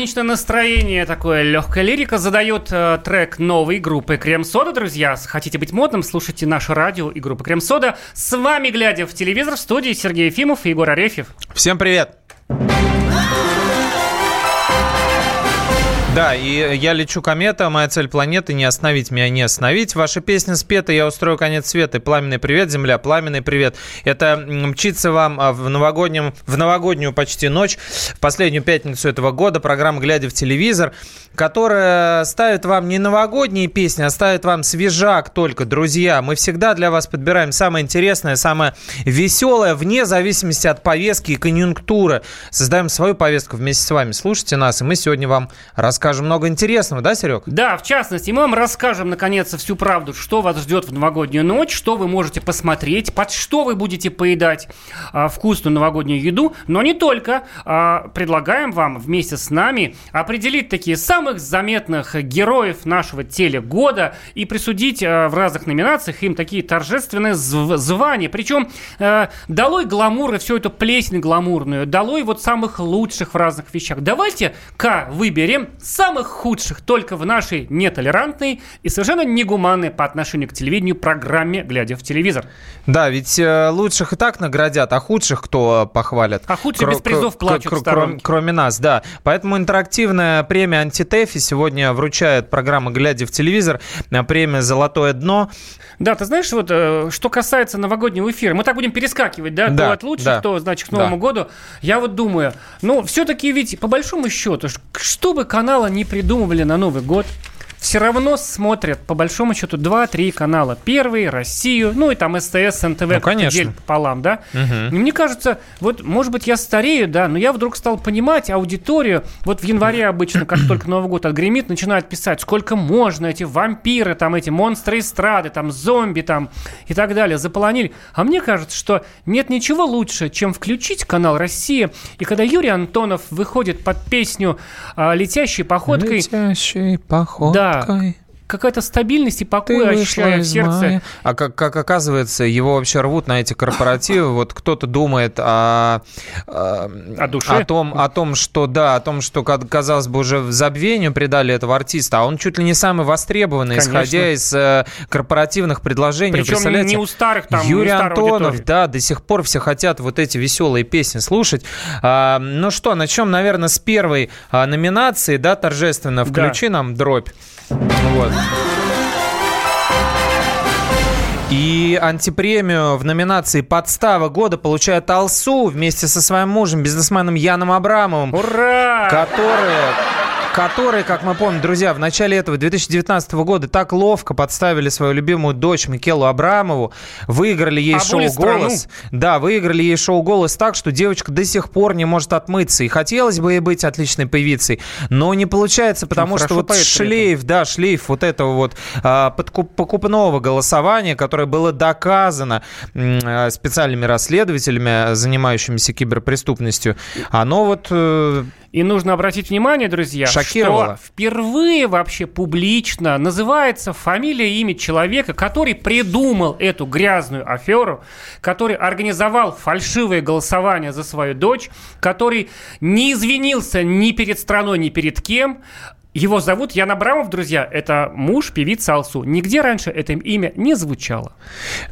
Праздничное настроение, такое легкая лирика задает э, трек новой группы Крем Сода, друзья. Хотите быть модным, слушайте наше радио и группу Крем Сода. С вами, глядя в телевизор, в студии Сергей Ефимов и Егор Арефьев. Всем привет! Да, и я лечу комета, моя цель планеты не остановить меня, не остановить. Ваша песня спета, я устрою конец света. Пламенный привет, земля, пламенный привет. Это мчится вам а, в, новогоднем, в новогоднюю почти ночь, в последнюю пятницу этого года, программа «Глядя в телевизор», которая ставит вам не новогодние песни, а ставит вам свежак только, друзья. Мы всегда для вас подбираем самое интересное, самое веселое, вне зависимости от повестки и конъюнктуры. Создаем свою повестку вместе с вами. Слушайте нас, и мы сегодня вам расскажем расскажем много интересного, да, Серег? Да, в частности, мы вам расскажем, наконец, всю правду, что вас ждет в новогоднюю ночь, что вы можете посмотреть, под что вы будете поедать а, вкусную новогоднюю еду, но не только. А, предлагаем вам вместе с нами определить такие самых заметных героев нашего телегода и присудить а, в разных номинациях им такие торжественные зв- звания. Причем а, долой гламур и всю эту плесень гламурную, долой вот самых лучших в разных вещах. Давайте-ка выберем самых худших только в нашей нетолерантной и совершенно негуманной по отношению к телевидению программе «Глядя в телевизор». Да, ведь э, лучших и так наградят, а худших кто похвалят? А худшие без призов плачут кр- кр- Кроме нас, да. Поэтому интерактивная премия «Антитефи» сегодня вручает программа «Глядя в телевизор», премия «Золотое дно». Да, ты знаешь, вот э, что касается новогоднего эфира, мы так будем перескакивать, да, да то от лучших, да. то, значит, к Новому да. году. Я вот думаю, ну, все-таки ведь, по большому счету, чтобы канала не придумывали на Новый год, все равно смотрят, по большому счету, 2-3 канала. Первый, Россию, ну и там СТС, НТВ, ну, конечно. пополам, да? Угу. И мне кажется, вот, может быть, я старею, да, но я вдруг стал понимать аудиторию. Вот в январе обычно, как только Новый год отгремит, начинают писать, сколько можно, эти вампиры, там, эти монстры эстрады, там, зомби, там, и так далее, заполонили. А мне кажется, что нет ничего лучше, чем включить канал «Россия», и когда Юрий Антонов выходит под песню а, «Летящей походкой». Летящей походкой. Да, какая какая-то стабильность и покой ощущаю в сердце. Мая. А как, как оказывается, его вообще рвут на эти корпоративы. Вот кто-то думает о, о, о душе. О том, о том, что да, о том, что, казалось бы, уже в забвению предали этого артиста, а он чуть ли не самый востребованный, Конечно. исходя из э, корпоративных предложений. Причем не у старых там, Юрий Антонов, аудитории. да, до сих пор все хотят вот эти веселые песни слушать. А, ну что, начнем, наверное, с первой а, номинации, да, торжественно. Включи да. нам дробь. Вот. И антипремию в номинации «Подстава года» получает Алсу вместе со своим мужем, бизнесменом Яном Абрамовым. Ура! Которые которые, как мы помним, друзья, в начале этого 2019 года так ловко подставили свою любимую дочь Микелу Абрамову, выиграли ей Обули шоу «Голос». Да, выиграли ей шоу «Голос» так, что девочка до сих пор не может отмыться. И хотелось бы ей быть отличной певицей, но не получается, потому ну, что вот шлейф, да, шлейф вот этого вот а, подкуп, покупного голосования, которое было доказано а, специальными расследователями, занимающимися киберпреступностью, оно вот... И нужно обратить внимание, друзья, Шокировало. что впервые вообще публично называется фамилия и имя человека, который придумал эту грязную аферу, который организовал фальшивое голосование за свою дочь, который не извинился ни перед страной, ни перед кем, его зовут Ян Абрамов, друзья. Это муж певицы Алсу. Нигде раньше это имя не звучало.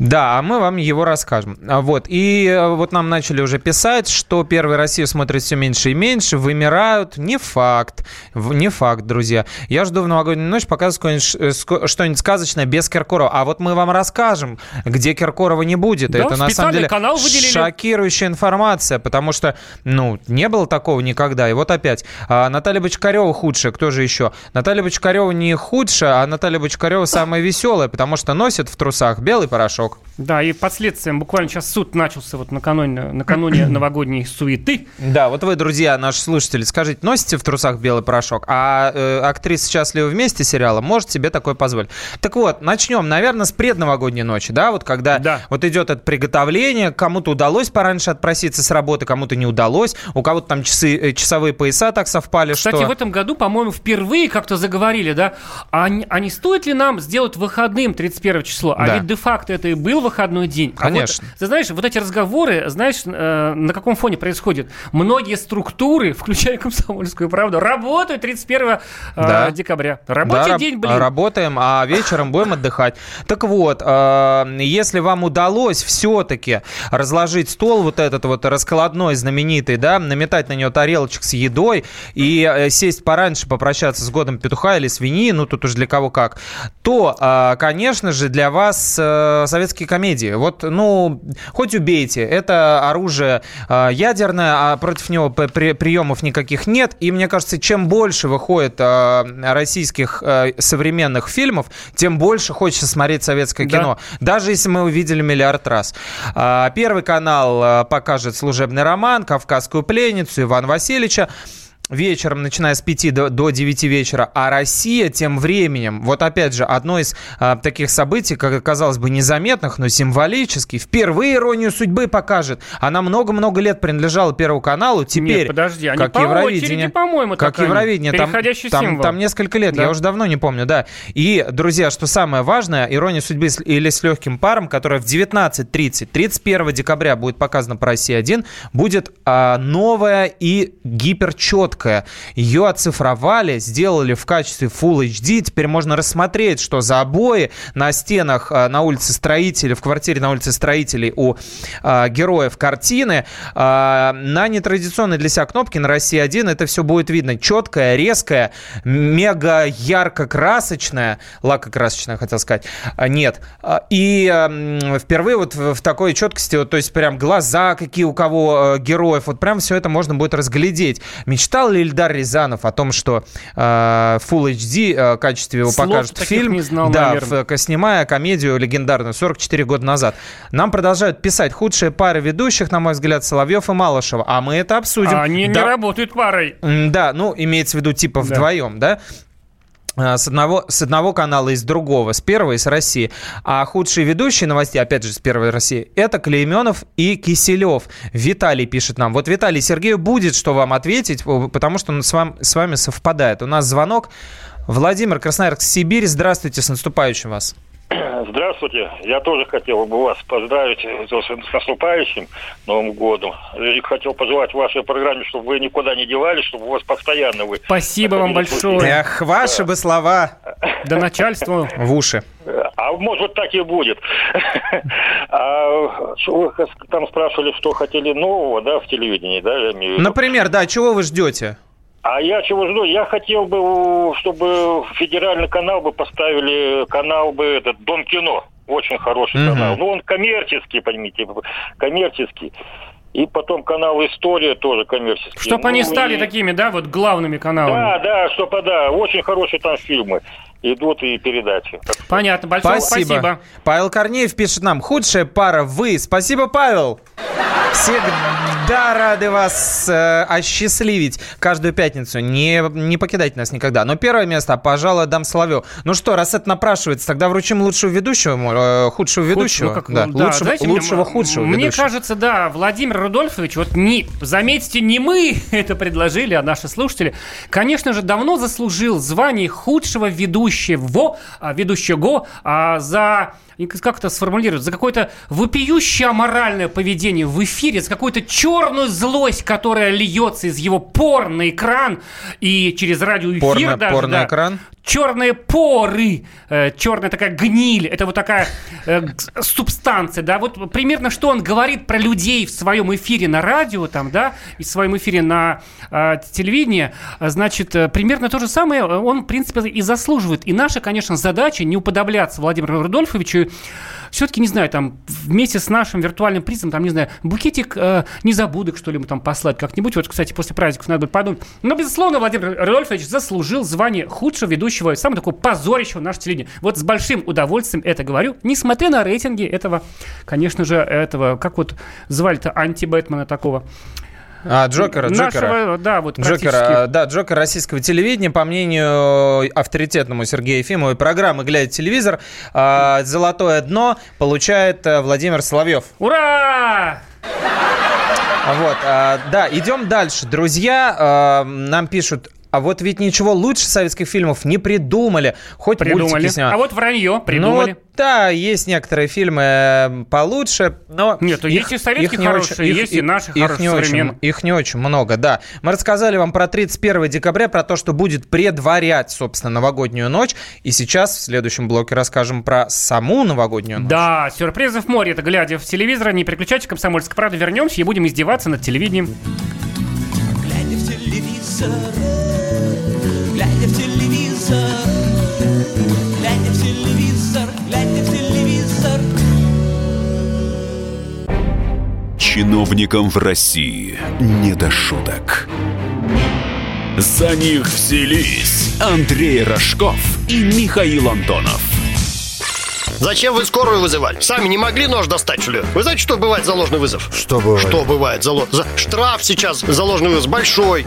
Да, а мы вам его расскажем. А вот. И э, вот нам начали уже писать, что первый Россию смотрит все меньше и меньше, вымирают. Не факт. Не факт, друзья. Я жду в новогоднюю ночь показывать э, что-нибудь сказочное без Киркорова. А вот мы вам расскажем, где Киркорова не будет. Да, это на самом деле канал выделили. шокирующая информация, потому что, ну, не было такого никогда. И вот опять. А, Наталья Бочкарева худшая. Кто же еще? Наталья Бочкарева не худшая, а Наталья Бочкарева самая веселая, потому что носит в трусах белый порошок. Да, и последствиям буквально сейчас суд начался вот накануне, накануне новогодней суеты. Да, вот вы, друзья, наши слушатели, скажите, носите в трусах белый порошок, а э, актриса «Счастливы вместе» сериала может себе такое позволить. Так вот, начнем, наверное, с предновогодней ночи, да, вот когда да. вот идет это приготовление, кому-то удалось пораньше отпроситься с работы, кому-то не удалось, у кого-то там часы, э, часовые пояса так совпали, Кстати, что... в этом году, по-моему, впервые как-то заговорили, да, а не, а не стоит ли нам сделать выходным 31 число? А да. ведь де-факто это и был выходной день. Конечно. А вот, ты знаешь, вот эти разговоры, знаешь, э, на каком фоне происходят? Многие структуры, включая комсомольскую правду, работают 31 э, да. декабря. Рабочий да, день, блин. Работаем, а вечером будем отдыхать. Так вот, э, если вам удалось все-таки разложить стол вот этот вот раскладной знаменитый, да, наметать на него тарелочек с едой и э, сесть пораньше, попрощаться с годом петуха или свиньи, ну тут уж для кого как, то, э, конечно же, для вас э, советские комедии. Вот, ну, хоть убейте, это оружие э, ядерное, а против него при, приемов никаких нет. И мне кажется, чем больше выходит э, российских современных фильмов, тем больше хочется смотреть советское да. кино. Даже если мы увидели миллиард раз. Первый канал покажет служебный роман, Кавказскую пленницу, Ивана Васильевича вечером, начиная с 5 до, до 9 вечера, а Россия тем временем, вот опять же, одно из а, таких событий, как казалось бы, незаметных, но символически, впервые «Иронию судьбы» покажет. Она много-много лет принадлежала Первому каналу, теперь, Нет, подожди, как по Евровидение, по-моему, как Евровидение, там, там, там несколько лет, да. я уже давно не помню, да. И, друзья, что самое важное, «Ирония судьбы» или «С легким паром», которая в 19.30, 31 декабря будет показана по России 1, будет а, новая и гиперчеткая короткая. Ее оцифровали, сделали в качестве Full HD. Теперь можно рассмотреть, что за обои на стенах э, на улице Строителей, в квартире на улице Строителей у э, героев картины. Э, на нетрадиционной для себя кнопке на России 1 это все будет видно. Четкое, резкое, мега ярко-красочное. Лакокрасочное, хотел сказать. А, нет. А, и э, впервые вот в, в такой четкости, вот, то есть прям глаза какие у кого э, героев, вот прям все это можно будет разглядеть. Мечтал Знал ли Ильдар Рязанов о том, что э, Full HD э, качестве его Слов покажет фильм? Не знал, да, в, снимая комедию легендарную 44 года назад. Нам продолжают писать худшие пары ведущих, на мой взгляд, Соловьев и Малышева. А мы это обсудим. А они да. не работают парой. Да, ну, имеется в виду типа да. вдвоем, да? А, с одного, с одного канала и с другого, с первого и с России. А худшие ведущие новостей, опять же, с первой России, это Клейменов и Киселев. Виталий пишет нам. Вот, Виталий, Сергею будет что вам ответить, потому что он с, вам, с вами совпадает. У нас звонок. Владимир Красноярск, Сибирь. Здравствуйте, с наступающим вас. Здравствуйте. Я тоже хотел бы вас поздравить с наступающим Новым годом. И хотел пожелать вашей программе, чтобы вы никуда не девались, чтобы у вас постоянно вы... Спасибо вам большое. Эх, ваши да. бы слова. Да начальству в уши. А может так и будет. А вы там спрашивали, что хотели нового, да, в телевидении, да? Например, да, чего вы ждете? А я чего жду? Я хотел бы, чтобы федеральный канал бы поставили канал бы этот Дом кино. Очень хороший mm-hmm. канал. Ну, он коммерческий, понимаете, коммерческий. И потом канал «История» тоже коммерческий. Чтобы ну, они стали и... такими, да, вот главными каналами. Да, да, чтобы, да, очень хорошие там фильмы идут и передачи. Понятно, большое спасибо. спасибо. Павел Корнеев пишет нам, худшая пара вы. Спасибо, Павел. Всегда рады вас э, осчастливить каждую пятницу. Не, не покидайте нас никогда. Но первое место, пожалуй, дам Соловью. Ну что, раз это напрашивается, тогда вручим лучшего ведущего, э, худшего ведущего. Худшего, как, да, да, лучшего, знаете, лучшего мне, худшего Мне ведущего. кажется, да, Владимир Рудольфович, вот не, заметьте, не мы это предложили, а наши слушатели, конечно же, давно заслужил звание худшего ведущего, а, ведущего а, за как это сформулировать, за какое-то вопиющее аморальное поведение в эфире, за какую-то черную злость, которая льется из его пор на экран и через радиоэфир порно, даже. Порно экран? Черные поры, э, черная такая гниль, это вот такая э, субстанция, да, вот примерно что он говорит про людей в своем эфире на радио, там, да, и в своем эфире на э, телевидении, значит, примерно то же самое он, в принципе, и заслуживает. И наша, конечно, задача не уподобляться Владимиру Рудольфовичу, все-таки, не знаю, там вместе с нашим виртуальным призом, там, не знаю, букетик э, незабудок, что ли, мы там послать как-нибудь. Вот, кстати, после праздников надо будет подумать. Но, безусловно, Владимир Рудольфович заслужил звание худшего ведущего, самого такого позорищего нашего телевидения. Вот с большим удовольствием это говорю, несмотря на рейтинги этого, конечно же, этого, как вот звали-то анти-Бэтмена такого. А, Джокера, Джокера. Нашего, да, вот Джокера, да, Джокер российского телевидения, по мнению авторитетному Сергея Ефимовой программы «Глядя телевизор», золотое дно получает э, Владимир Соловьев. Ура! Вот, да, идем дальше. Друзья, нам пишут, а вот ведь ничего лучше советских фильмов не придумали. Хоть Придумали. А вот вранье Ну, придумали. вот, да, есть некоторые фильмы э, получше, но... Нет, ну, есть и советские не хорошие, есть и наши их хорошие, не очень, современные. Их не очень много, да. Мы рассказали вам про 31 декабря, про то, что будет предварять, собственно, новогоднюю ночь. И сейчас в следующем блоке расскажем про саму новогоднюю ночь. Да, сюрпризов море. Это глядя в телевизор, не переключайтесь, комсомольская правда. Вернемся и будем издеваться над телевидением. Глядя в телевизор, Чиновникам в России не до шуток. За них взялись Андрей Рожков и Михаил Антонов. Зачем вы скорую вызывали? Сами не могли нож достать, что ли? Вы знаете, что бывает за ложный вызов? Что бывает? Что бывает за, ло- за штраф сейчас за ложный вызов большой.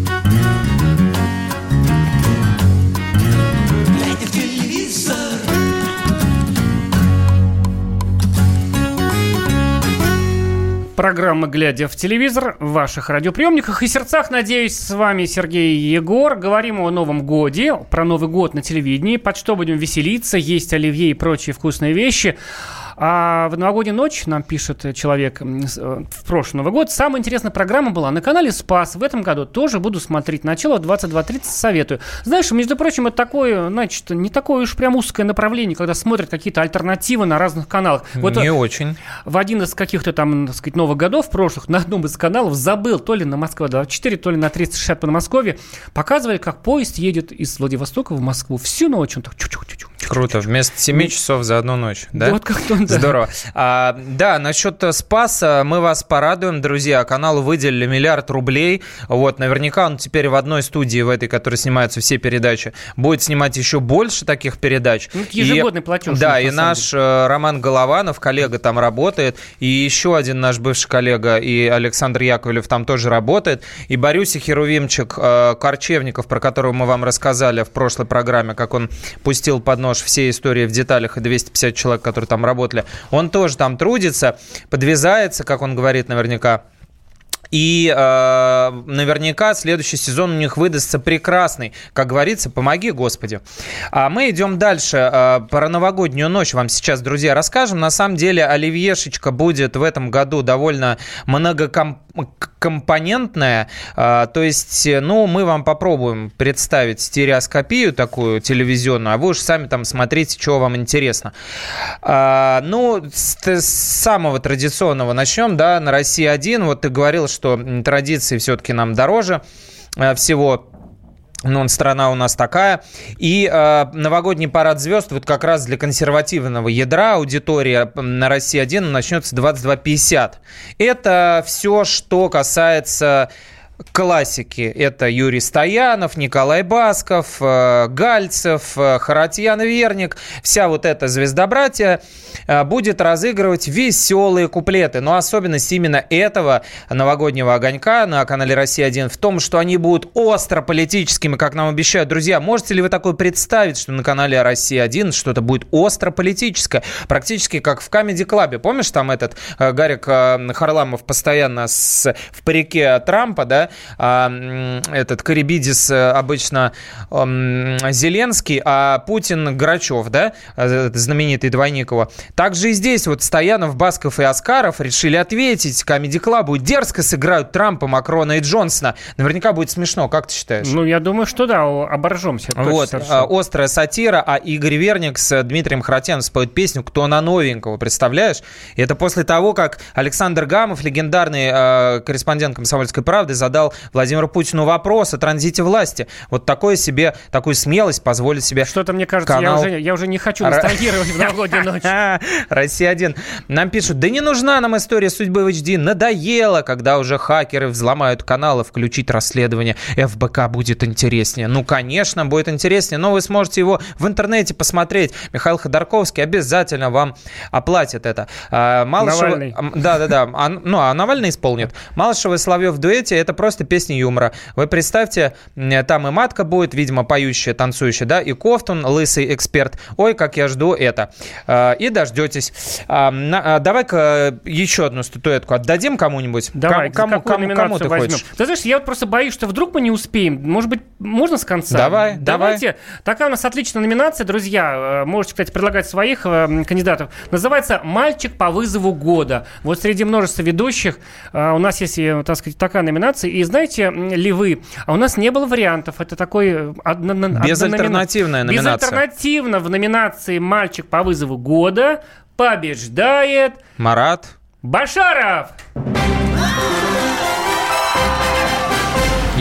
Программа «Глядя в телевизор» в ваших радиоприемниках и сердцах. Надеюсь, с вами Сергей Егор. Говорим о Новом Годе, про Новый год на телевидении, под что будем веселиться, есть оливье и прочие вкусные вещи. А в новогоднюю ночь, нам пишет человек м, с- э, в прошлый Новый год, самая интересная программа была на канале «Спас». В этом году тоже буду смотреть. Начало 22.30 советую. Знаешь, между прочим, это такое, значит, не такое уж прям узкое направление, когда смотрят какие-то альтернативы на разных каналах. Вот не очень. в один из каких-то там, так сказать, новых годов прошлых на одном из каналов забыл, то ли на Москва 24, то ли на 360 по Подмосковье, показывали, как поезд едет из Владивостока в Москву всю ночь. Он так чу-чу-чу-чу. Круто, вместо 7 часов за одну ночь, да? Вот как-то он, да. Здорово. А, да, насчет э, Спаса мы вас порадуем, друзья. Каналу выделили миллиард рублей. Вот, наверняка он теперь в одной студии, в этой, которой снимаются все передачи, будет снимать еще больше таких передач. Ну, ежегодный платеж Да, и наш э, Роман Голованов, коллега, там работает. И еще один наш бывший коллега, и Александр Яковлев там тоже работает. И Борюся Херувимчик э, Корчевников, про которого мы вам рассказали в прошлой программе, как он пустил под нож все истории в деталях и 250 человек, которые там работали. Он тоже там трудится, подвязается, как он говорит наверняка. И э, наверняка следующий сезон у них выдастся прекрасный. Как говорится, помоги, Господи. А мы идем дальше. Э, про новогоднюю ночь вам сейчас, друзья, расскажем. На самом деле, оливьешечка будет в этом году довольно многокомпонентная. Э, то есть, э, ну, мы вам попробуем представить стереоскопию такую телевизионную, а вы уж сами там смотрите, что вам интересно. А, ну, с, самого традиционного начнем, да, на России один. Вот ты говорил, что традиции все-таки нам дороже э, всего. Ну, страна у нас такая. И э, новогодний парад звезд вот как раз для консервативного ядра аудитория на России 1 начнется 22.50. Это все, что касается классики. Это Юрий Стоянов, Николай Басков, э, Гальцев, э, Харатьян Верник. Вся вот эта звездобратья э, будет разыгрывать веселые куплеты. Но особенность именно этого новогоднего огонька на канале «Россия-1» в том, что они будут остро политическими, как нам обещают. Друзья, можете ли вы такое представить, что на канале «Россия-1» что-то будет остро политическое? Практически как в Comedy Club. Помнишь, там этот Гарик Харламов постоянно с, в парике Трампа, да, а, этот Карибидис э, обычно Зеленский, а Путин Грачев, да, э, знаменитый двойник его. Также и здесь вот Стоянов, Басков и Оскаров решили ответить Comedy Club. Дерзко сыграют Трампа, Макрона и Джонсона. Наверняка будет смешно, как ты считаешь? Ну, я думаю, что да, оборжемся. Вот, а, острая сатира, а Игорь Верник с Дмитрием Харатьяном споют песню «Кто на новенького», представляешь? И это после того, как Александр Гамов, легендарный э, корреспондент «Комсомольской правды», задал Владимиру Путину вопрос о транзите власти. Вот такое себе, такую смелость позволит себе Что-то, мне кажется, канал... я, уже, я уже не хочу ностальгировать в новогоднюю ночь. Россия-1. Нам пишут, да не нужна нам история судьбы в HD. Надоело, когда уже хакеры взломают каналы, включить расследование. ФБК будет интереснее. Ну, конечно, будет интереснее, но вы сможете его в интернете посмотреть. Михаил Ходорковский обязательно вам оплатит это. А, Малышева... Навальный. Да-да-да. А, ну, а Навальный исполнит. Малышева и Соловьев в дуэте – это просто песни юмора. Вы представьте, там и матка будет, видимо, поющая, танцующая, да, и Кофтун, лысый эксперт. Ой, как я жду это. А, и дождетесь. А, давай-ка еще одну статуэтку отдадим кому-нибудь. Давай, кому, кому, кому ты возьмем? хочешь? Ты знаешь, я вот просто боюсь, что вдруг мы не успеем. Может быть, можно с конца? Давай, Давайте. давай. Такая у нас отличная номинация, друзья. Э, можете, кстати, предлагать своих э, кандидатов. Называется «Мальчик по вызову года». Вот среди множества ведущих э, у нас есть, так сказать, такая номинация. И знаете ли вы, а у нас не было вариантов. Это такой... Одно, Безальтернативная номинация. Безальтернативно в номинации «Мальчик по вызову года» побеждает... Марат. Башаров!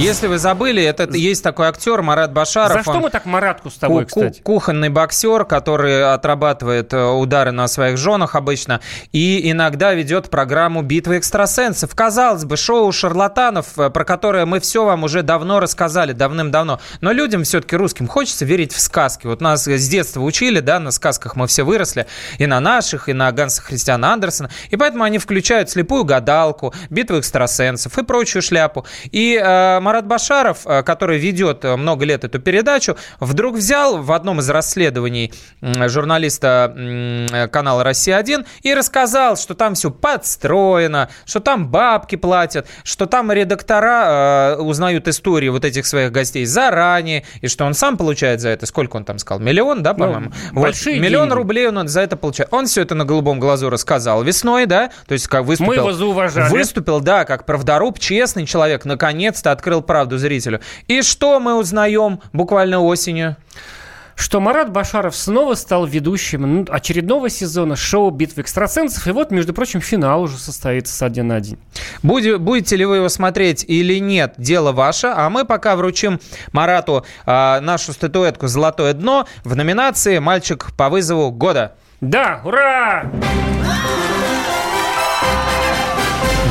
Если вы забыли, это есть такой актер Марат Башаров. За что мы так Маратку с тобой, кстати? Кухонный боксер, который отрабатывает э, удары на своих женах обычно и иногда ведет программу «Битвы экстрасенсов». Казалось бы, шоу шарлатанов, э, про которое мы все вам уже давно рассказали, давным-давно. Но людям все-таки русским хочется верить в сказки. Вот нас с детства учили, да, на сказках мы все выросли, и на наших, и на Ганса Христиана Андерсона. И поэтому они включают слепую гадалку, битву экстрасенсов и прочую шляпу. И э, Марат Башаров, э, который ведет э, много лет эту передачу, вдруг взял в одном из расследований журналиста канала «Россия-1» и рассказал, что там все подстроено, что там бабки платят, что там редактора э, узнают истории вот этих своих гостей заранее, и что он сам получает за это, сколько он там сказал, миллион, да, по-моему? Ну, вот, миллион деньги. рублей он за это получает. Он все это на голубом глазу рассказал весной, да, то есть как выступил. Мы его зауважали. Выступил, да, как правдоруб, честный человек, наконец-то открыл открыл правду зрителю. И что мы узнаем буквально осенью? что Марат Башаров снова стал ведущим ну, очередного сезона шоу «Битвы экстрасенсов». И вот, между прочим, финал уже состоится со дня на день. Будете, будете ли вы его смотреть или нет, дело ваше. А мы пока вручим Марату а, нашу статуэтку «Золотое дно» в номинации «Мальчик по вызову года». Да, ура!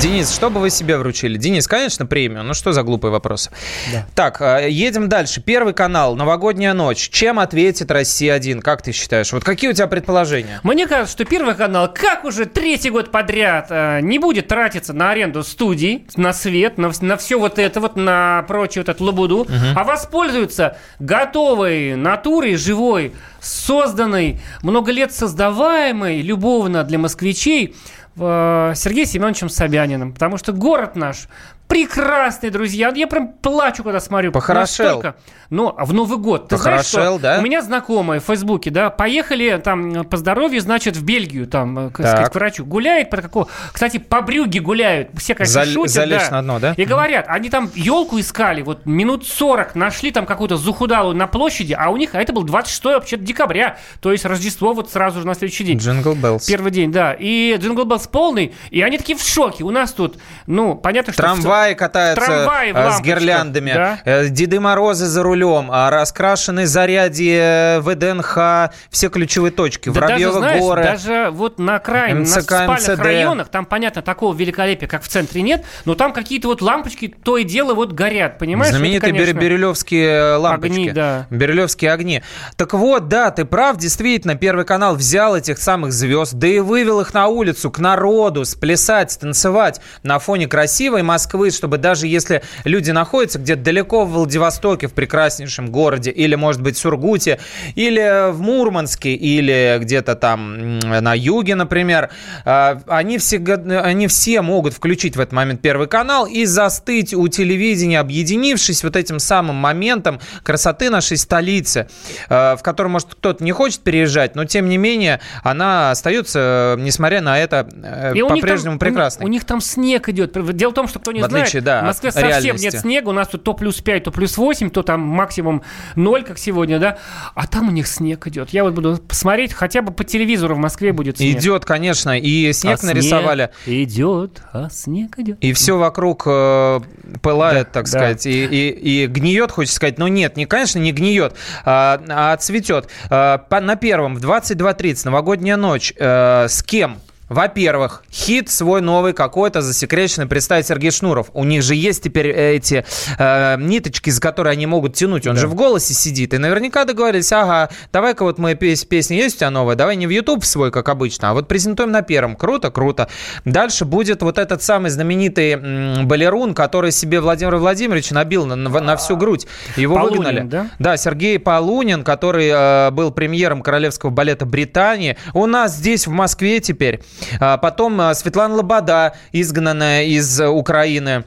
Денис, что бы вы себе вручили? Денис, конечно, премию. Ну что за глупый вопрос? Да. Так, э, едем дальше. Первый канал, новогодняя ночь. Чем ответит Россия-1? Как ты считаешь? Вот какие у тебя предположения? Мне кажется, что Первый канал, как уже третий год подряд, э, не будет тратиться на аренду студий, на свет, на, на все вот это вот, на прочую вот эту лабуду, угу. а воспользуются готовой натурой, живой, созданной, много лет создаваемой любовно для москвичей Сергеем Семеновичем Собяниным. Потому что город наш прекрасные друзья. Я прям плачу, когда смотрю. Похорошел. Настолько. Но в Новый год. Ты Похорошел, знаешь, что да? У меня знакомые в Фейсбуке, да, поехали там по здоровью, значит, в Бельгию, там, э, к, сказать, к врачу. Гуляет по какого... Кстати, по брюге гуляют. Все, конечно, Заль, шутят. Залечь да. на дно, да? И говорят, они там елку искали, вот минут 40, нашли там какую-то захудалую на площади, а у них, а это был 26 вообще декабря, то есть Рождество вот сразу же на следующий день. Джингл Беллс. Первый день, да. И Jingle Bells полный, и они такие в шоке. У нас тут, ну, понятно, что... Трамвай трамвае катаются Трамваи а, с гирляндами, да. э, Деды Морозы за рулем, а раскрашены Зарядье э, ВДНХ, все ключевые точки, Да даже, Воробьевы знаешь, горы. даже вот на окраине, на спальных МЦД. районах, там, понятно, такого великолепия, как в центре нет, но там какие-то вот лампочки то и дело вот горят, понимаешь? Это, Знаменитые конечно, бир- бирюлевские лампочки. огни, да. Бирюлевские огни. Так вот, да, ты прав, действительно, Первый канал взял этих самых звезд, да и вывел их на улицу, к народу, сплясать, танцевать на фоне красивой Москвы, чтобы даже если люди находятся где-то далеко в Владивостоке, в прекраснейшем городе, или, может быть, в Сургуте, или в Мурманске, или где-то там на юге, например, а, они, всегда, они все могут включить в этот момент Первый канал и застыть у телевидения, объединившись вот этим самым моментом красоты нашей столицы, э, в которую, может, кто-то не хочет переезжать, но, тем не менее, она остается, несмотря на это, э, у по-прежнему прекрасной. У, них там снег идет. Дело в том, что кто не В отличие, да, в Москве совсем реальности. нет снега. У нас тут то плюс 5, то плюс 8, то там максимум 0, как сегодня, да. А там у них снег идет. Я вот буду посмотреть, хотя бы по телевизору в Москве будет снег. Идет, конечно, и снег А нарисовали. идет, а снег идет. И все вокруг э, пылает, Да, так да. сказать, и, и- и гниет, хочется сказать. Но нет, не, конечно, не гниет, а, а цветет. Э, по- на первом в 22.30 новогодняя ночь. Э, с кем? Во-первых, хит свой новый какой-то засекреченный представит Сергей Шнуров. У них же есть теперь эти э, ниточки, за которые они могут тянуть. Он же в голосе сидит. И наверняка договорились, ага, давай-ка вот мы пес- песня есть у тебя новая, давай не в YouTube свой, как обычно, а вот презентуем на первом. Круто, круто. Дальше будет вот этот самый знаменитый м, балерун, который себе Владимир Владимирович набил на, на- на всю грудь. Его Полунин, выгнали. да? Да, Сергей Полунин, который э, был премьером королевского балета Британии. У нас здесь, в Москве теперь. А потом э, Светлана Лобода, изгнанная из э, Украины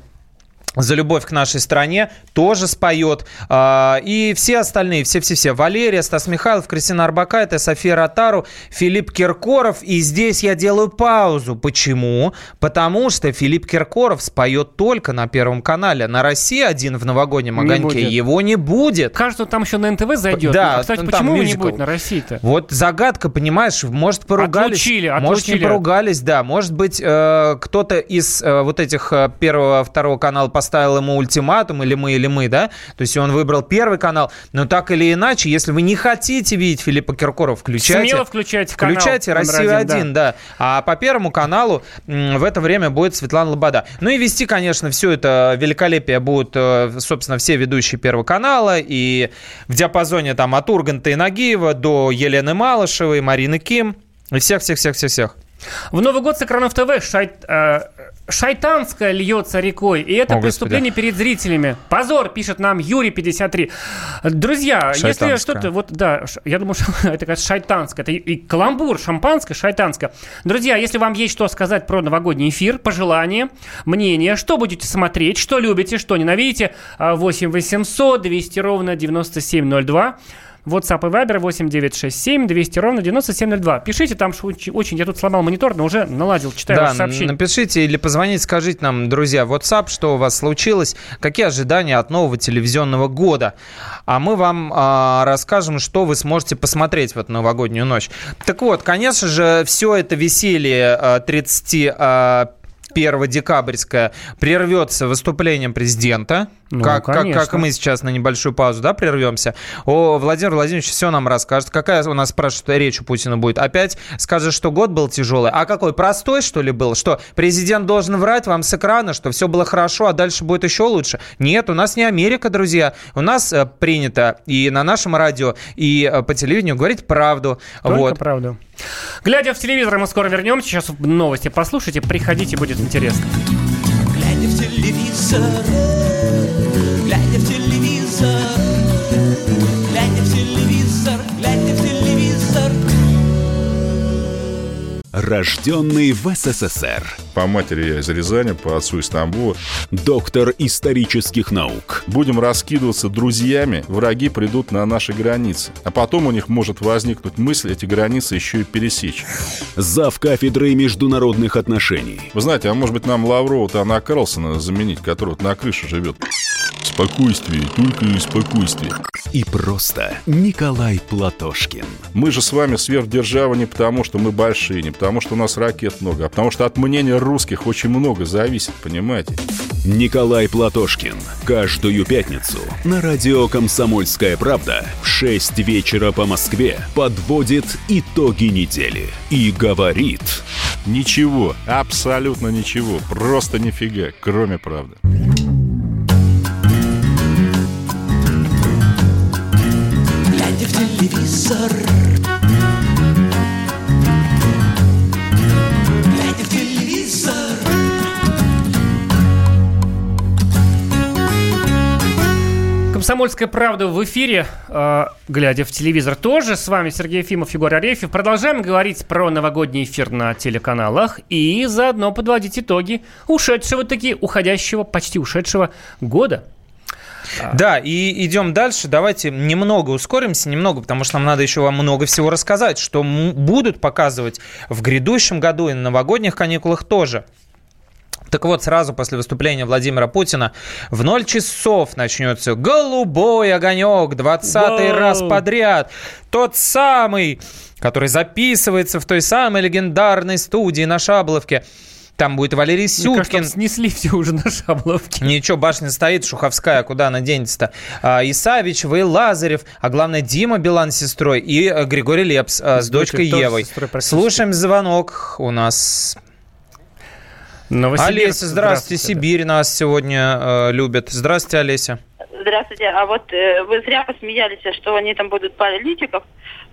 за любовь к нашей стране, тоже споет. А, И все остальные, все-все-все. Валерия, Стас Михайлов, Кристина Арбакайте, София Ротару, Филипп Киркоров. И здесь я делаю паузу. Почему? Потому что Филипп Киркоров споет только на Первом канале. На России один в новогоднем Не огоньке будет. его не будет. Кажется, там еще на НТВ зайдет. Да, а, кстати, там почему его не будет на России-то? Вот загадка, понимаешь, может поругались, Отлучили, может не отлучили. поругались, да, может быть э, кто-то из э, вот этих э, первого, второго канала поставил ему ультиматум, или мы, или мы, да, то есть он выбрал первый канал, но так или иначе, если вы не хотите видеть Филиппа Киркорова, включайте. Смело включайте канал Включайте номер Россию один, 1, да. А по первому каналу в это время будет Светлана Лобода. Ну и вести, конечно, все это великолепие будут, э, собственно, все ведущие Первого канала. И в диапазоне там от Урганта и Нагиева до Елены Малышевой, Марины Ким. И всех-всех-всех-всех-всех. В Новый год с экранов ТВ шайт, э, шайтанская льется рекой. И это О, преступление перед зрителями. Позор, пишет нам Юрий 53. Друзья, если что-то... Вот, да, я думаю, что это как шайтанская. Это и, каламбур, шампанское, шайтанское. Друзья, если вам есть что сказать про новогодний эфир, пожелания, мнения, что будете смотреть, что любите, что ненавидите, а, 8 800 200 ровно 9702. WhatsApp и Viber 8967 200 ровно 9702. Пишите там, что очень, я тут сломал монитор, но уже наладил, читаю Да, ваши сообщения. напишите или позвоните, скажите нам, друзья, WhatsApp, что у вас случилось, какие ожидания от нового телевизионного года. А мы вам а, расскажем, что вы сможете посмотреть в эту новогоднюю ночь. Так вот, конечно же, все это веселье а, 30 а, 1 декабрьское прервется выступлением президента. Ну, как, как, конечно. как мы сейчас на небольшую паузу да, прервемся. О, Владимир Владимирович все нам расскажет. Какая у нас спрашивают, речь у Путина будет? Опять скажет, что год был тяжелый. А какой? Простой, что ли, был? Что президент должен врать вам с экрана, что все было хорошо, а дальше будет еще лучше? Нет, у нас не Америка, друзья. У нас э, принято и на нашем радио, и э, по телевидению говорить правду. Только вот. правду. Глядя в телевизор, мы скоро вернемся. Сейчас новости послушайте, приходите, будет интересно. Глядя в телевизор, глядя в телевизор, Рожденный в СССР. По матери я из Рязани, по отцу из Тамбова. Доктор исторических наук. Будем раскидываться друзьями, враги придут на наши границы. А потом у них может возникнуть мысль эти границы еще и пересечь. Зав кафедрой международных отношений. Вы знаете, а может быть нам Лаврова-то Анна Карлсона заменить, который вот на крыше живет? Спокойствие, только спокойствие. И просто Николай Платошкин. Мы же с вами сверхдержава не потому, что мы большие, не потому, что у нас ракет много, а потому что от мнения русских очень много зависит, понимаете? Николай Платошкин. Каждую пятницу на радио «Комсомольская правда» в 6 вечера по Москве подводит итоги недели и говорит... Ничего, абсолютно ничего, просто нифига, кроме правды. Глядя в телевизор Комсомольская правда в эфире, э, глядя в телевизор тоже. С вами Сергей Ефимов, Егор Арефьев. Продолжаем говорить про новогодний эфир на телеканалах и заодно подводить итоги ушедшего таки, уходящего, почти ушедшего года. Да, и идем дальше. Давайте немного ускоримся, немного, потому что нам надо еще вам много всего рассказать, что будут показывать в грядущем году и на новогодних каникулах тоже. Так вот, сразу после выступления Владимира Путина в 0 часов начнется «Голубой огонек» 20 Вау. раз подряд. Тот самый, который записывается в той самой легендарной студии на Шабловке. Там будет Валерий Мне кажется, Сюткин. снесли все уже на Шабловке. Ничего, башня стоит, Шуховская, куда она денется-то? А, Исавич, Вы Лазарев, а главное Дима Билан с сестрой и э, Григорий Лепс э, с, С дочкой Евой. Слушаем звонок у нас. Новосибирск, Олеся, здравствуйте, Сибирь нас сегодня э, любит. Здравствуйте, Олеся. Здравствуйте. А вот э, вы зря посмеялись, что они там будут политиков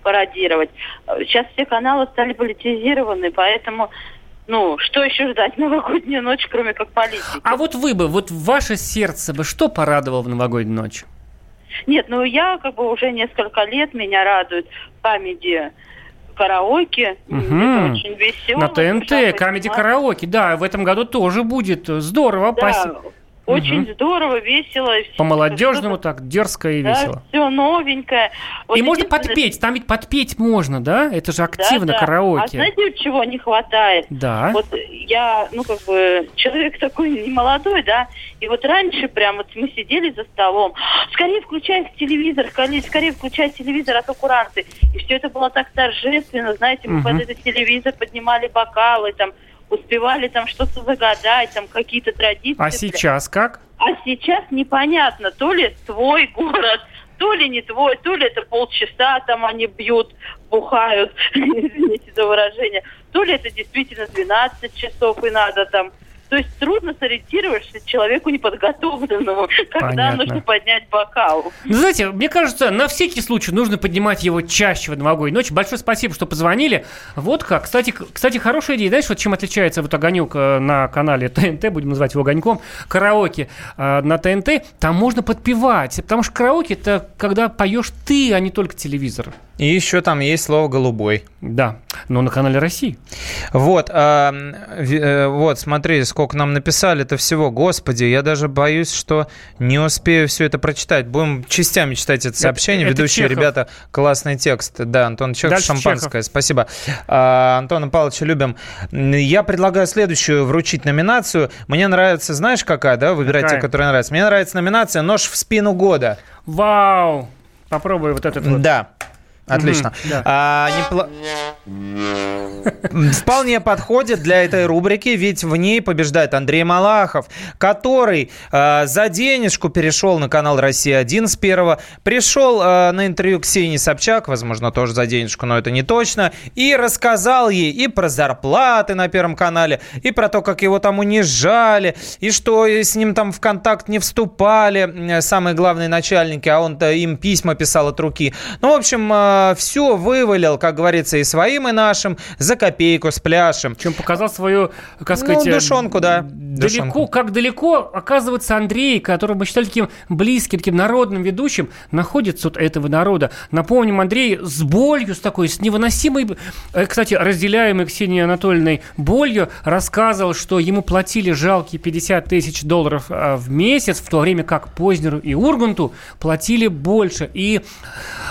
пародировать. Э, Сейчас все каналы стали политизированы, поэтому, ну, что еще ждать новогоднюю ночь, кроме как политики? А вот вы бы, вот ваше сердце бы что порадовало в новогоднюю ночь? Нет, ну я как бы уже несколько лет меня радует камеди караоке. Мгм. Это очень весело. На ТНТ, Камеди. Караоке, да, в этом году тоже будет здорово. Да, паси- очень Мгм. здорово, весело. По-молодежному так, дерзко и Да, весело. все новенькое. Вот и можно подпеть, там ведь подпеть можно, да? Это же Да, активно да. А караоке. знаете, чего не хватает? Да. Вот я, ну, как бы, человек такой не молодой, да, и вот раньше прям вот мы сидели за столом, скорее включай телевизор, скорее, скорее включай телевизор, а то куранты. И все это было так торжественно, знаете, мы Мгм. под этот телевизор поднимали бокалы, там, успевали там что-то загадать, там какие-то традиции. А сейчас как? А сейчас непонятно, то ли твой город, то ли не твой, то ли это полчаса там они бьют, бухают, извините за выражение, то ли это действительно 12 часов и надо там. То есть трудно сориентироваться человеку неподготовленному, когда Понятно. нужно поднять бокал. Ну, знаете, мне кажется, на всякий случай нужно поднимать его чаще в новогоднюю ночь. Большое спасибо, что позвонили. Вот как. Кстати, кстати хорошая идея. Знаешь, вот чем отличается вот огонек э, на канале ТНТ, будем называть его огоньком, караоке э, на ТНТ, там можно подпевать. Потому что караоке это когда поешь ты, а не только телевизор. И еще там есть слово «голубой». Да, но на канале России. Вот, а, вот, смотри, сколько нам написали это всего. Господи, я даже боюсь, что не успею все это прочитать. Будем частями читать это сообщение. это Ведущие Чехов. ребята, классный текст. Да, Антон Чехов, Дальше шампанское. Спасибо. А, Антона Павловича любим. Я предлагаю следующую вручить номинацию. Мне нравится, знаешь, какая, да? Выбирайте, Какая? которая нравится. Мне нравится номинация «Нож в спину года». Вау! Попробуй вот этот вот. Да. Отлично. Мгм, да. А, непло- Вполне подходит для этой рубрики, ведь в ней побеждает Андрей Малахов, который э, за денежку перешел на канал «Россия-1» с первого, пришел э, на интервью Ксении Собчак, возможно, тоже за денежку, но это не точно, и рассказал ей и про зарплаты на Первом канале, и про то, как его там унижали, и что с ним там в контакт не вступали э, самые главные начальники, а он-то им письма писал от руки. Ну, в общем, все вывалил, как говорится, и своим, и нашим, за копейку с пляшем. Чем показал свою, как Ну, сказать... э, душонку, да, Далеко, душонку. как далеко, оказывается, Андрей, которого мы считали таким близким, таким народным ведущим, находится от этого народа. Напомним, Андрей с болью, с такой, с невыносимой, э, кстати, разделяемой Ксенией Анатольевной болью, рассказывал, что ему платили жалкие 50 тысяч долларов э, в месяц, в то время как Познеру и Урганту платили больше. И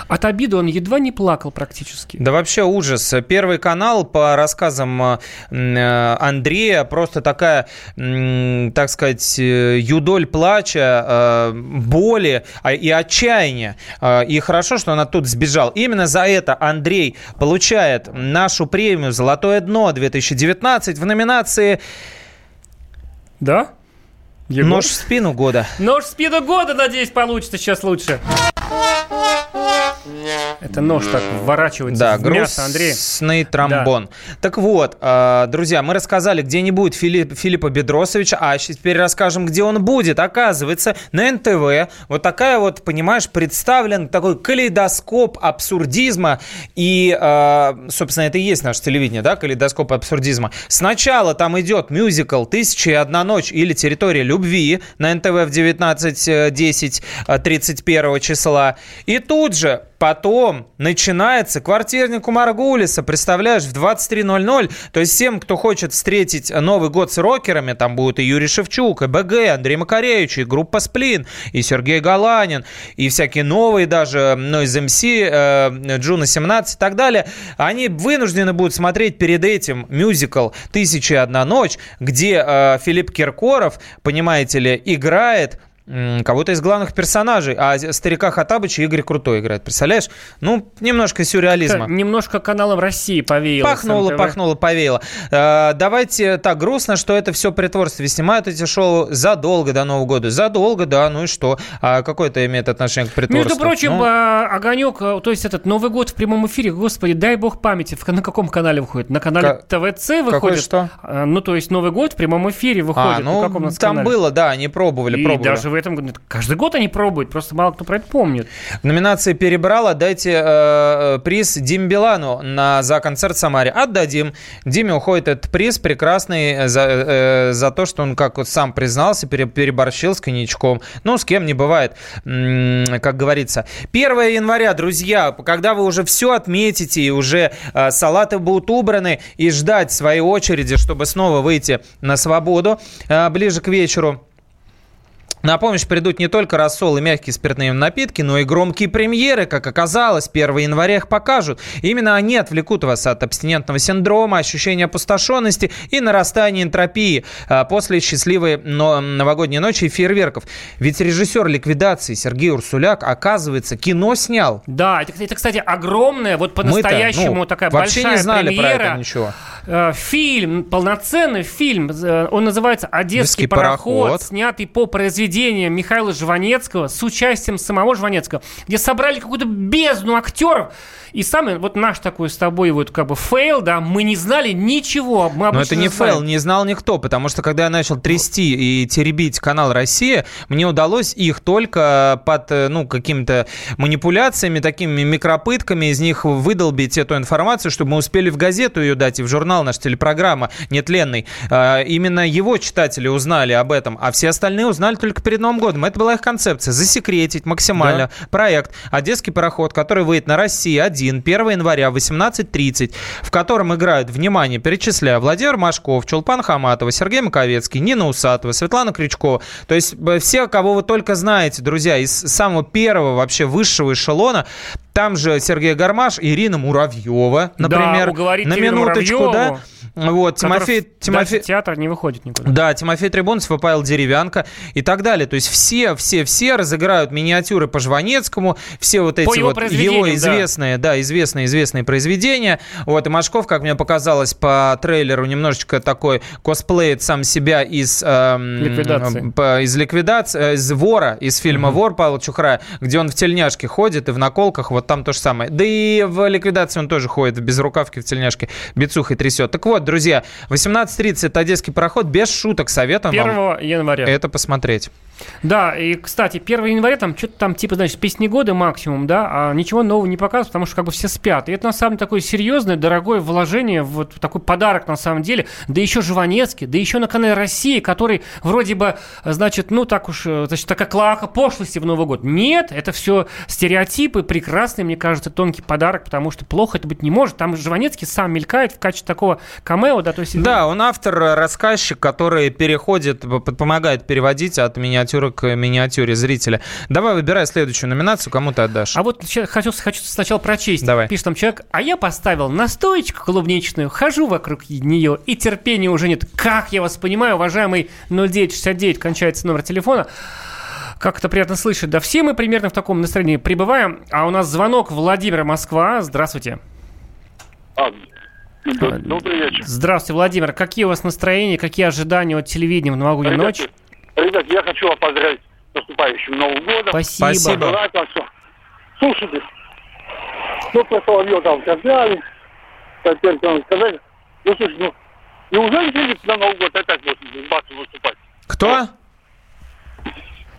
от обиды он едва не плакал практически. Да вообще ужас. Первый канал, по рассказам э, м, Андрея, просто такая, так сказать, э, юдоль плача, э, боли а, и отчаяния. Э, И хорошо, что он оттуда сбежал. Именно за это Андрей получает нашу премию «Золотое дно» 2019 в номинации Да? Егор? Нож в спину года. Нож в спину года, надеюсь, получится сейчас лучше. Это нож так вворачивается Да, в мясо, Андрей. грустный тромбон. Так вот, э, друзья, мы рассказали, где не будет Филипп- Филиппа Бедросовича, а сейчас теперь расскажем, где он будет. Оказывается, на НТВ вот такая вот, понимаешь, представлен такой калейдоскоп абсурдизма. И, э, собственно, это и есть наше телевидение, да, калейдоскоп абсурдизма. Сначала там идет мюзикл «Тысяча и одна ночь» или «Территория любви» на НТВ в 19.10 э, 31 числа. И тут же Потом начинается квартирник у Маргулиса, представляешь, в 23.00. То есть всем, кто хочет встретить Новый год с рокерами, там будут и Юрий Шевчук, и БГ, Андрей Макаревич, и группа Сплин, и Сергей Галанин, и всякие новые даже, ну, из МС, э, Джуна 17 и так далее. Они вынуждены будут смотреть перед этим мюзикл «Тысяча и одна ночь», где э, Филипп Киркоров, понимаете ли, играет кого-то из главных персонажей, а старика Хатабыча Игорь Крутой играет, представляешь? Ну, немножко сюрреализма. Это немножко каналом России повеяло. Пахнуло, пахнуло, повеяло. Э, давайте так, грустно, что это все притворство. Ведь Снимают эти шоу задолго до Нового года. Задолго, да, ну и что? А какое это имеет отношение к притворству? Между прочим, Ну, а, огонек, а, то есть этот Новый год в прямом эфире, господи, дай бог памяти, на каком канале выходит? На канале Ка- ТВЦ выходит? что? А, Ну, то есть Новый год в прямом эфире выходит. а, ну, там канале? было, да, они пробовали, И пробовали. даже в этом году. Каждый год они пробуют, просто мало кто про это помнит. В номинации «Перебрала» дайте э, э, приз Дим Билану на, за концерт в Самаре. Отдадим. Диме уходит этот приз прекрасный за, э, за то, что он, как вот сам признался, пере- переборщил с коньячком. Ну, с кем не бывает, как говорится. 1 января, друзья, когда вы уже все отметите, и уже э, салаты будут убраны, и ждать своей очереди, чтобы снова выйти на свободу э, ближе к вечеру. На помощь придут не только рассол и мягкие спиртные напитки, но и громкие премьеры. Как оказалось, 1 января их покажут. Именно они отвлекут вас от абстинентного синдрома, ощущения опустошенности и нарастания энтропии а, после счастливой но- новогодней ночи и фейерверков. Ведь режиссер ликвидации Сергей Урсуляк, оказывается, кино снял. Да, это, это, кстати, огромная, вот по-настоящему ну, такая вообще большая не знали премьера. про это ничего. Э, Фильм, полноценный фильм, э, он называется «Одесский «Одесский пароход», пароход. снятый по произведению Михаила Жванецкого с участием самого Жванецкого, где собрали какую-то бездну актеров. И самый вот наш такой с тобой вот как бы фейл, да, мы не знали ничего. Мы Но это не знаем. фейл, не знал никто, потому что когда я начал трясти и теребить канал «Россия», мне удалось их только под э, ну, какими-то манипуляциями, такими микропытками из них выдолбить эту информацию, чтобы мы успели в газету ее дать и в журнал наша телепрограмма «Нетленный». А, Именно его читатели узнали об этом, а все остальные узнали только перед Новым годом. Это была их концепция – засекретить максимально проект «Одесский пароход», который выйдет на «России-1» 1 января в 18.30, в котором играют, внимание, перечисляю, Владимир Машков, Чулпан Хаматова, Сергей Маковецкий, Нина Усатова, Светлана Крючкова. То есть э, все, кого вы только знаете, друзья, из самого первого вообще высшего эшелона, там же Сергей Гармаш, Ирина Муравьева, например. Да, уговорить на минуточку, Муравьеву, да. Вот, Тимофей, Тимофей, театр не выходит никуда. да, Тимофей Трибунцев и Павел Деревянко и так далее. То есть все, все, все разыграют миниатюры по Жванецкому, все вот эти По его вот его да. известные, да. известные, известные произведения. Вот, и Машков, как мне показалось по трейлеру, немножечко такой косплеит сам себя из... эм, Ликвидации. из ликвидации, э, из вора, из фильма «Вор» Павла Чухрая, где он в тельняшке ходит и в наколках, вот там то же самое. Да и в ликвидации он тоже ходит в безрукавке, в тельняшке, бицухой трясет. Так вот, друзья, 18.30 это одесский пароход, без шуток советуем 1 вам января. это посмотреть. Да, и, кстати, 1 января там что-то там, типа, значит, песни года максимум, да, а ничего нового не показывают, потому что как бы все спят. И это, на самом деле, такое серьезное, дорогое вложение, вот такой подарок, на самом деле. Да еще Жванецкий, да еще на канале России, который вроде бы, значит, ну, так уж, э, значит, такая клака пошлости в Новый год. Нет, это все стереотипы, прекрасный, мне кажется, тонкий подарок, потому что плохо это быть не может. Там Жванецкий сам мелькает в качестве такого камео, да, то есть... Да, он автор, э, рассказчик, который переходит, помогает переводить от миниатюры к миниатюре зрителя. Давай выбирай следующую номинацию, кому ты отдашь. А вот хочу, хочу сначала прочесть. Давай. Пишет там человек, а я поставил настоечку клубничную, хожу вокруг нее, и терпения уже нет. Как я вас понимаю, уважаемый 0969, кончается номер телефона. Как это приятно слышать. Да все мы примерно в таком настроении пребываем. А у нас звонок Владимира Москва. Здравствуйте. А, добрый вечер. Здравствуйте, Владимир. Какие у вас настроения, какие ожидания от телевидения в новогоднюю ночь? Ребят, я хочу вас поздравить с наступающим Новым годом. Спасибо. Спасибо. Слушайте, ну про Соловьев там сказали, теперь там сказали. Ну, слушай, ну, неужели на Новый год опять будет с Басом выступать? Кто?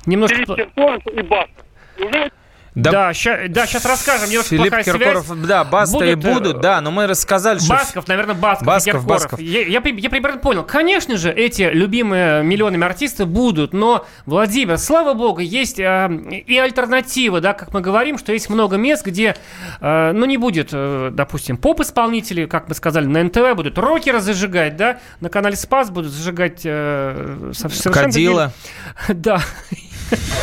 Немножко... Филипп Киркоров и Бас. Неужели Да, ща- да, сейчас расскажем. Немножко Филипп плохая Киркоров, связь. да, Баста и Будут, э, будут, да, но мы рассказали, что... Басков, наверное, Басков. Басков, Киркоров. Басков. Я, я, я примерно понял. Конечно же, эти любимые миллионами артисты будут, но, Владимир, слава богу, есть э, и альтернатива, да, как мы говорим, что есть много мест, где, э, ну, не будет, э, допустим, поп-исполнителей, как мы сказали, на НТВ будут рокеры зажигать, да, на канале Спас будут зажигать э, со- совершенно... Кадила. Да.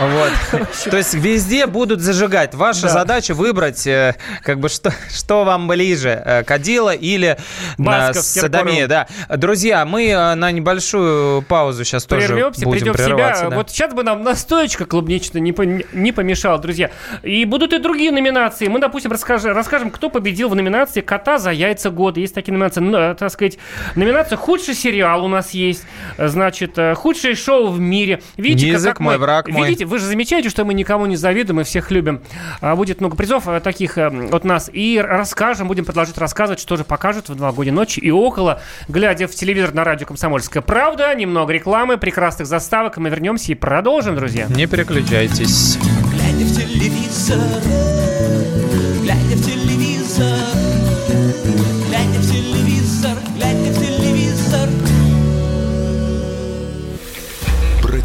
Вот. То есть везде будут зажигать. Ваша Да. задача выбрать, э, как бы, что, что вам ближе, э, Кадила или э, Садомия. Да. Друзья, мы на небольшую паузу сейчас тоже Прервемся, будем придем в себя. да. Вот сейчас бы нам настоечка клубничная не, не помешала, друзья. И будут и другие номинации. Мы, допустим, расскажем, расскажем, кто победил в номинации «Кота за яйца года». Есть такие номинации, ну, так сказать, номинация «Худший сериал» у нас есть. Значит, «Худшее шоу в мире». Видите, Язык как мой, мы- враг мой. Видите, вы же замечаете, что мы никому не завидуем и всех любим. А, Будет много призов э, таких э, от нас. И расскажем, будем продолжать рассказывать, что же покажут в новогоднюю ночь и около, глядя в телевизор на радио «Комсомольская правда». Немного рекламы, прекрасных заставок. и Мы вернемся и продолжим, друзья. Не переключайтесь. Глядя в телевизор,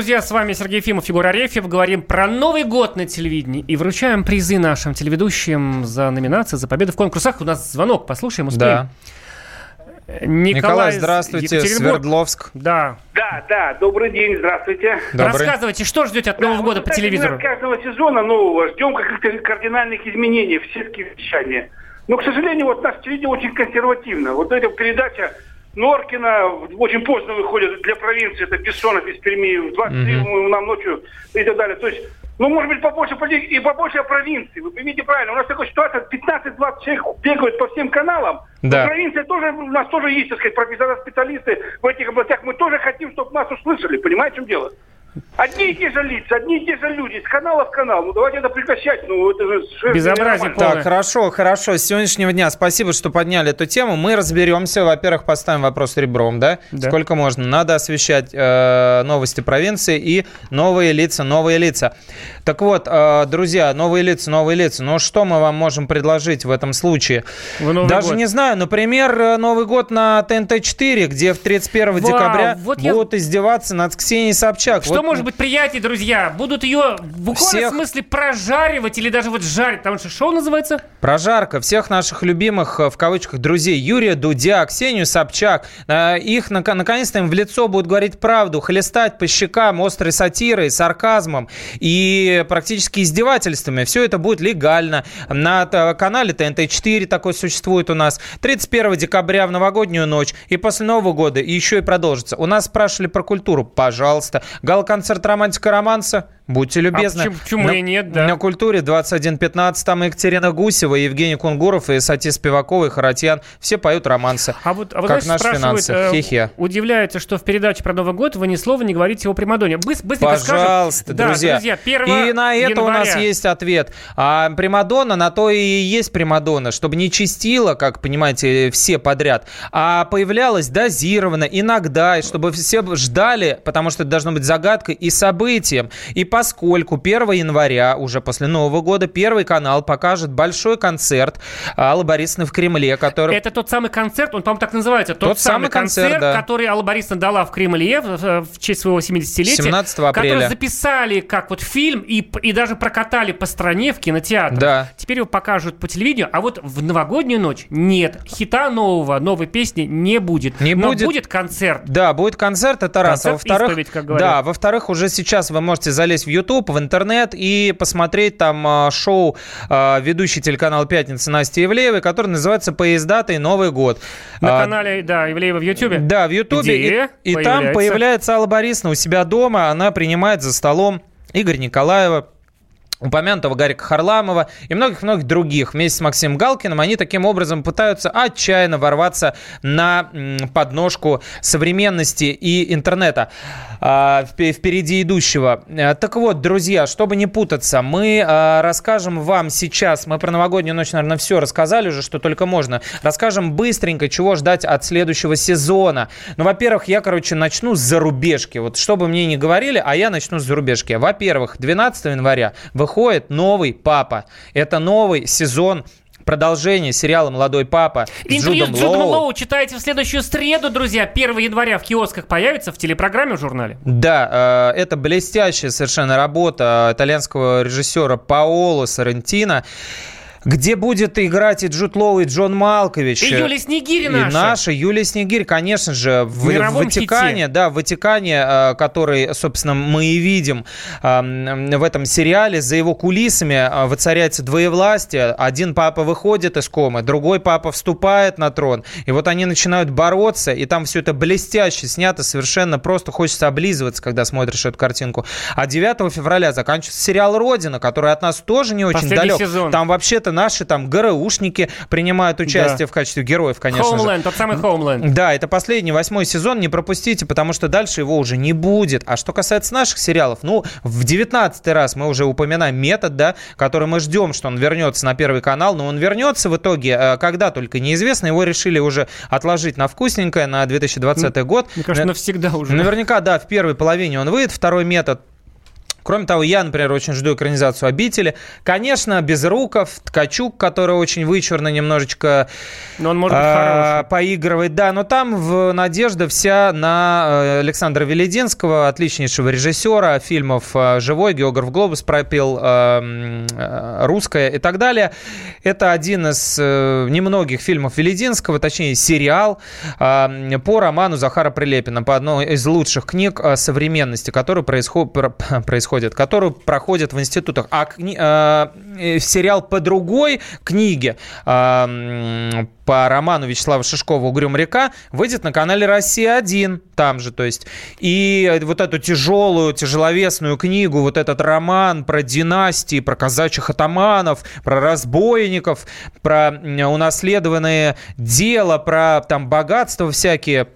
Друзья, с вами Сергей Фимов, Егор Арефьев. Говорим про Новый год на телевидении и вручаем призы нашим телеведущим за номинации, за победы в конкурсах. У нас звонок, послушаем, успеем. Да. Николай, Николай, здравствуйте. Свердловск. Да. Да, да, добрый день, здравствуйте. Добрый. Рассказывайте, что ждете от Нового года по Кстати, телевизору? от каждого сезона нового ждем каких-то кардинальных изменений в сетке вещания. Но, к сожалению, вот наше телевидение очень консервативно. Вот эта передача Норкина очень поздно выходит для провинции. Это Бессонов из Перми в 23 Мгм. нам ночью и так далее. То есть, ну, может быть, побольше поли- и побольше о провинции. Вы поймите правильно. У нас такая ситуация, 15-20 человек бегают по всем каналам. Да. Но провинция тоже, у нас тоже есть, так сказать, профессора, специалисты в этих областях. Мы тоже хотим, чтобы нас услышали. Понимаете, в чем дело? Одни и те же лица, одни и те же люди, с канала в канал. Ну, давайте это прекращать. Ну, это же ненормально. Так, хорошо, хорошо. С сегодняшнего дня спасибо, что подняли эту тему. Мы разберемся. Во-первых, поставим вопрос ребром, да? Сколько можно? Надо освещать э, новости провинции и новые лица, новые лица. Так вот, э, друзья, новые лица, новые лица. Ну, что мы вам можем предложить в этом случае? Новый Даже год. не знаю. Например, э, Новый год на ТНТ-4, где в 31 Вау, декабря вот я- будут издеваться над Ксенией Собчак. Что Вот может быть приятнее, друзья? Будут ее в буквальном Всех- смысле прожаривать или даже вот жарить? Потому что шоу называется Прожарка всех наших любимых, э, в кавычках, друзей Юрия Дудя, Ксению Собчак. Э, Их, нако- наконец-то, им в лицо будут говорить правду, хлестать по щекам острой сатирой, сарказмом и практически издевательствами. Все это будет легально. На т- канале ТНТ-4 такой существует у нас. 31 декабря в новогоднюю ночь. И после Нового года еще и продолжится. У нас спрашивали про культуру. Пожалуйста. Гал-концерт романтика романса Будьте любезны. почему- почему на, и нет, да. На культуре 21.15 там Екатерина Гусева, Евгений Кунгуров и Сати Спивакова и Харатьян. Все поют романсы. А вот, а вот как наши финансы. э, Хе-хе. удивляется, что в передаче про Новый год вы ни слова не говорите о Примадонне. Быс- быстренько скажем. Пожалуйста, Да, друзья. друзья, 1 И на это у нас есть ответ. А Примадонна на то и есть Примадонна, чтобы не чистила, как понимаете, все подряд, а появлялась дозированно, иногда, и чтобы все ждали, потому что это должно быть загадкой и событием. И поскольку 1 января, уже после Нового года, Первый канал покажет большой концерт Аллы Борисовны в Кремле, который... Это тот самый концерт, он, по-моему, так называется. Тот, Тот самый концерт, концерт, да. который Алла Борисовна дала в Кремле в, в честь своего 70-летия. 17 апреля. Который записали как вот фильм и, и даже прокатали по стране в кинотеатрах. Да. Теперь его покажут по телевидению, а вот в новогоднюю ночь нет. Хита нового, новой песни не будет. Не Но будет. будет концерт. Да, будет концерт, это раз. А Концерт во-вторых, исповедь, как говорят. да, во-вторых, уже сейчас вы можете залезть в YouTube, в интернет и посмотреть там а, шоу а, ведущей телеканала «Пятница» Насти Ивлеевой, которое называется «Поездатый Новый год». На А, канале, да, Ивлеева в Ютубе. Да, в. Где И, и там появляется? появляется Алла Борисовна у себя дома. Она принимает за столом Игорь Николаева, упомянутого Гарика Харламова и многих-многих других. Вместе с Максимом Галкиным они таким образом пытаются отчаянно ворваться на подножку современности и интернета впереди идущего. Э, Так вот, друзья, чтобы не путаться, мы а, расскажем вам сейчас, мы про новогоднюю ночь, наверное, все рассказали уже, что только можно. Расскажем быстренько, чего ждать от следующего сезона. Ну, во-первых, я, короче, начну с зарубежки. Вот что бы мне ни говорили, а я начну с зарубежки. Во-первых, 12 января выходит новый «Папа». Это новый сезон продолжение сериала «Молодой папа» с Интервью Джудом с Джудом Лоу. Лоу читайте в следующую среду, друзья. 1 января в киосках появится в телепрограмме в журнале. Да, э, это блестящая совершенно работа итальянского режиссера Паоло Соррентино, где будет играть и Джуд Лоу, и Джон Малкович. И Юлия Снегирь И наша. наша Юлия Снегирь, конечно же, в, В Ватикане, да, в Ватикане, э, который, собственно, мы и видим э, в этом сериале, за его кулисами э, воцаряется двоевластие. Один папа выходит из комы, другой папа вступает на трон, и вот они начинают бороться, и там все это блестяще снято, совершенно просто хочется облизываться, когда смотришь эту картинку. А 9 февраля заканчивается сериал «Родина», который от нас тоже не очень Последний далек. сезон. Там вообще-то наши там ГРУшники принимают участие Да. в качестве героев, конечно же. Homeland, тот самый Homeland. Да, это последний, восьмой сезон, не пропустите, потому что дальше его уже не будет. А что касается наших сериалов, ну, в девятнадцатый раз мы уже упоминаем метод, да, который мы ждем, что он вернется на Первый канал, но он вернется в итоге, э, когда только неизвестно, его решили уже отложить на вкусненькое, на 2020 год. Мне кажется, Э, навсегда уже. Наверняка, да, в первой половине он выйдет, второй метод Кроме того, я, например, очень жду экранизацию «Обители». Конечно, Безруков, Ткачук, который очень вычурно немножечко Но он может быть хороший. поигрывает, да, но там в надежда вся на э, Александра Велединского, отличнейшего режиссера фильмов э, «Живой», «Географ Глобус» пропил, э, э, «Русское» и так далее. Это один из э, немногих фильмов Велединского, точнее, сериал э, по роману Захара Прилепина, по одной из лучших книг э, современности, который происход- про- происходит, которую проходят в институтах. А кни- э, э, сериал по другой книге, э, по роману Вячеслава Шишкова «Угрюм река» выйдет на канале «Россия-1», там же, то есть. И вот эту тяжелую, тяжеловесную книгу, вот этот роман про династии, про казачьих атаманов, про разбойников, про унаследованные дела, про там богатства всякие,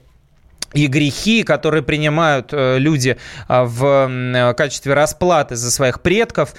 и грехи, которые принимают э, люди а, в качестве расплаты за своих предков,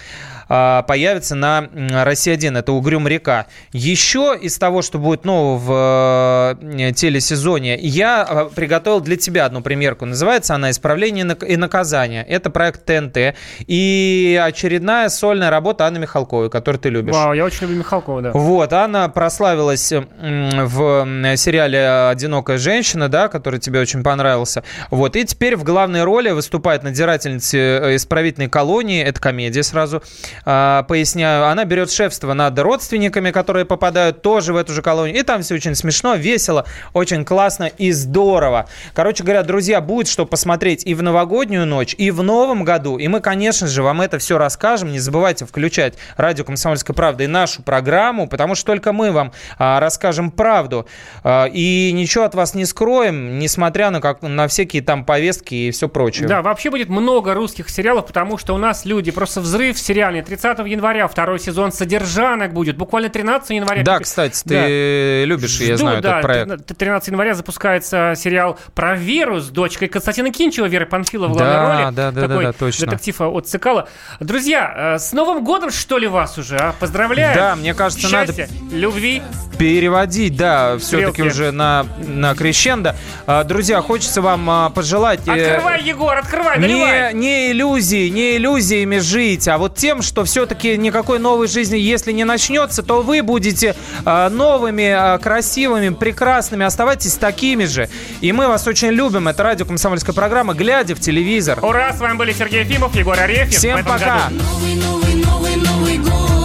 появится на м, «Россия-1». Это «Угрюм река». Еще из того, что будет нового в э, телесезоне, я э, приготовил для тебя одну примерку. Называется она «Исправление и наказание». Это проект ТНТ и очередная сольная работа Анны Михалковой, которую ты любишь. Вау, я очень люблю Михалкова, да. Вот, Анна прославилась в сериале «Одинокая женщина», да, который тебе очень понравился. Вот, и теперь в главной роли выступает надзирательница э, исправительной колонии, это комедия сразу, а, поясняю, она берет шефство над родственниками, которые попадают тоже в эту же колонию. И там все очень смешно, весело, очень классно и здорово. Короче говоря, друзья, будет что посмотреть и в новогоднюю ночь, и в новом году. И мы, конечно же, вам это все расскажем. Не забывайте включать радио «Комсомольская правда» и нашу программу, потому что только мы вам а, расскажем правду. А, и ничего от вас не скроем, несмотря на, как, на всякие там повестки и все прочее. Да, вообще будет много русских сериалов, потому что у нас люди, просто взрыв сериальный. 30 января второй сезон «Содержанок» будет, буквально 13 января. Да, кстати, ты Да. любишь, я Жду, знаю, да, этот проект. 13 января запускается сериал про Веру с дочкой Константина Кинчева, Веры Панфилова в главной Да, роли. да, да, да, Такой да, точно. детектив от Цикала. Друзья, э, с Новым годом, что ли, вас уже, а? Поздравляю. Да, мне кажется, надо- Счастья, любви. переводить, да, все-таки уже на, на крещендо. А, Друзья, хочется вам а, пожелать... э, Открывай, Егор, открывай, наливай. не, не иллюзии, не иллюзиями жить, а вот тем, что все-таки никакой новой жизни, если не начнется, то вы будете а, новыми, а, красивыми, прекрасными, оставайтесь такими же. И мы вас очень любим. Это радио «Комсомольская программа», глядя в телевизор. Ура, с вами были Сергей Ефимов, Егор Арефьев. Всем пока. году. Новый, новый, новый, Новый год